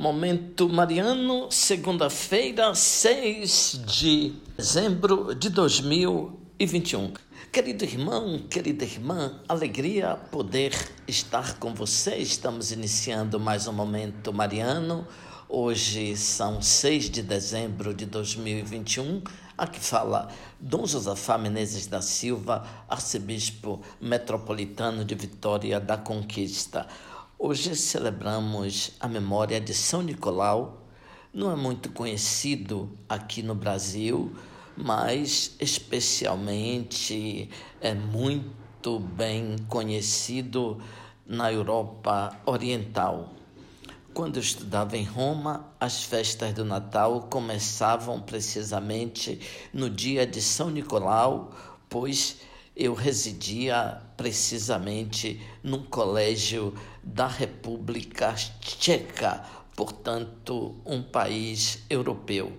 Momento Mariano, segunda-feira, 6 de dezembro de 2021. Querido irmão, querida irmã, alegria poder estar com você. Estamos iniciando mais um Momento Mariano. Hoje são 6 de dezembro de 2021. Aqui fala Dom Josafá Menezes da Silva, arcebispo metropolitano de Vitória da Conquista. Hoje celebramos a memória de São Nicolau. Não é muito conhecido aqui no Brasil, mas especialmente é muito bem conhecido na Europa Oriental. Quando eu estudava em Roma, as festas do Natal começavam precisamente no dia de São Nicolau, pois eu residia precisamente num colégio da República Tcheca, portanto, um país europeu.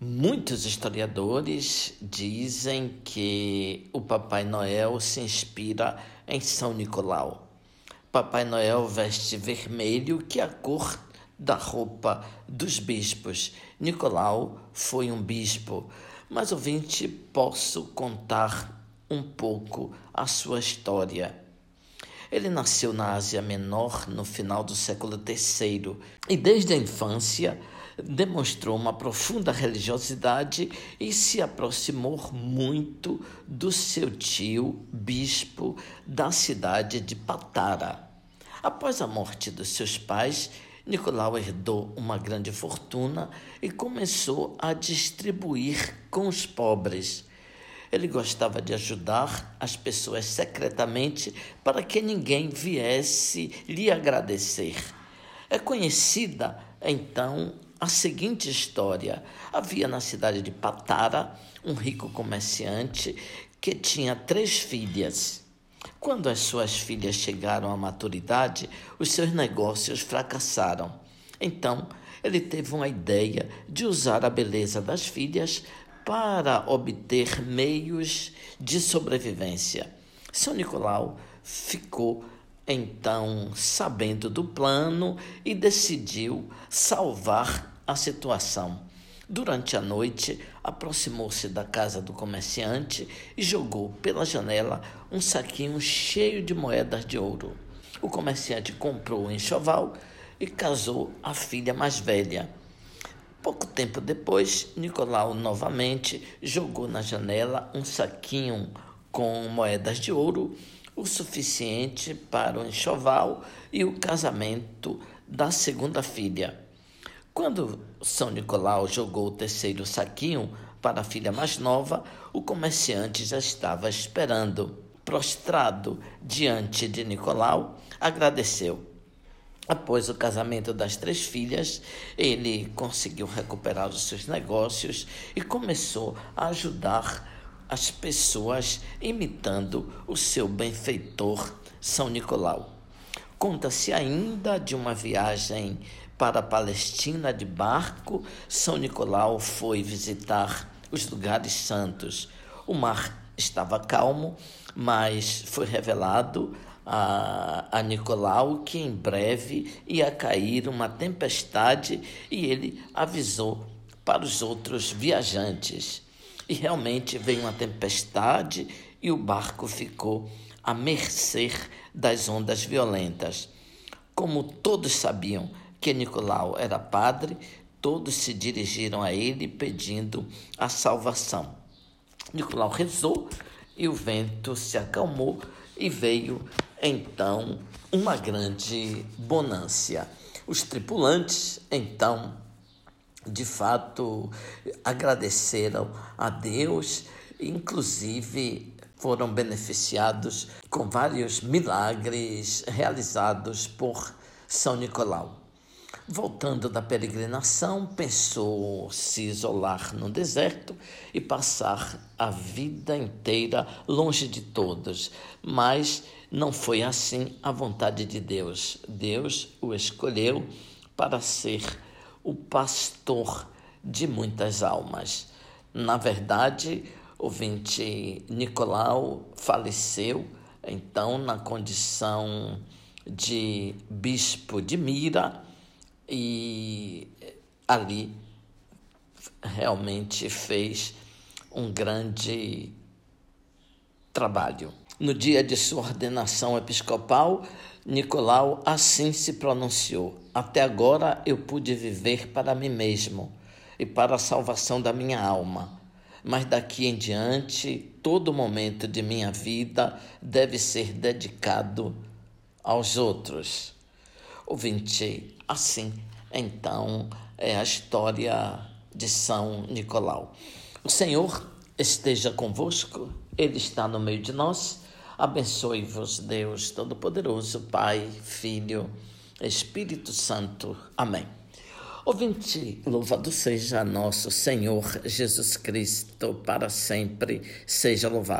Muitos historiadores dizem que o Papai Noel se inspira em São Nicolau. Papai Noel veste vermelho, que é a cor da roupa dos bispos. Nicolau foi um bispo, mas ouvinte, posso contar um pouco a sua história. Ele nasceu na Ásia Menor no final do século III e, desde a infância, demonstrou uma profunda religiosidade e se aproximou muito do seu tio, bispo da cidade de Patara. Após a morte dos seus pais, Nicolau herdou uma grande fortuna e começou a distribuir com os pobres. Ele gostava de ajudar as pessoas secretamente para que ninguém viesse lhe agradecer. É conhecida, então, a seguinte história: havia na cidade de Patara um rico comerciante que tinha três filhas. Quando as suas filhas chegaram à maturidade, os seus negócios fracassaram. Então, ele teve uma ideia de usar a beleza das filhas para obter meios de sobrevivência. São Nicolau ficou então sabendo do plano e decidiu salvar a situação. Durante a noite, aproximou-se da casa do comerciante e jogou pela janela um saquinho cheio de moedas de ouro. O comerciante comprou o enxoval e casou a filha mais velha. Pouco tempo depois, Nicolau novamente jogou na janela um saquinho com moedas de ouro, o suficiente para o enxoval e o casamento da segunda filha. Quando São Nicolau jogou o terceiro saquinho para a filha mais nova, o comerciante já estava esperando. Prostrado diante de Nicolau, agradeceu. Após o casamento das três filhas, ele conseguiu recuperar os seus negócios e começou a ajudar as pessoas imitando o seu benfeitor São Nicolau. Conta-se ainda de uma viagem para a Palestina de barco. São Nicolau foi visitar os lugares santos. O mar estava calmo, mas foi revelado a, a Nicolau que em breve ia cair uma tempestade e ele avisou para os outros viajantes. E realmente veio uma tempestade e o barco ficou à mercê das ondas violentas. Como todos sabiam que Nicolau era padre, todos se dirigiram a ele pedindo a salvação. Nicolau rezou e o vento se acalmou e veio então uma grande bonância. Os tripulantes, então, de fato, agradeceram a Deus, inclusive foram beneficiados com vários milagres realizados por São Nicolau. Voltando da peregrinação, pensou se isolar no deserto e passar a vida inteira longe de todos, mas não foi assim a vontade de Deus. Deus o escolheu para ser o pastor de muitas almas. Na verdade, o vinte Nicolau faleceu então na condição de bispo de Mira e ali realmente fez um grande trabalho. No dia de sua ordenação episcopal, Nicolau assim se pronunciou: Até agora eu pude viver para mim mesmo e para a salvação da minha alma. Mas daqui em diante, todo momento de minha vida deve ser dedicado aos outros. Ouvinte, assim, então, é a história de São Nicolau. O Senhor esteja convosco, Ele está no meio de nós. Abençoe-vos, Deus Todo-Poderoso, Pai, Filho, Espírito Santo. Amém. Ouvinte, louvado seja nosso Senhor Jesus Cristo, para sempre seja louvado.